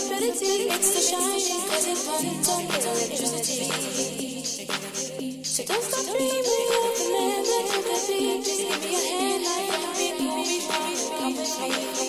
infinity. It's the shine. as it runs on electricity. So don't stop the man that give me hand, I can.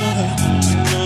Fantasies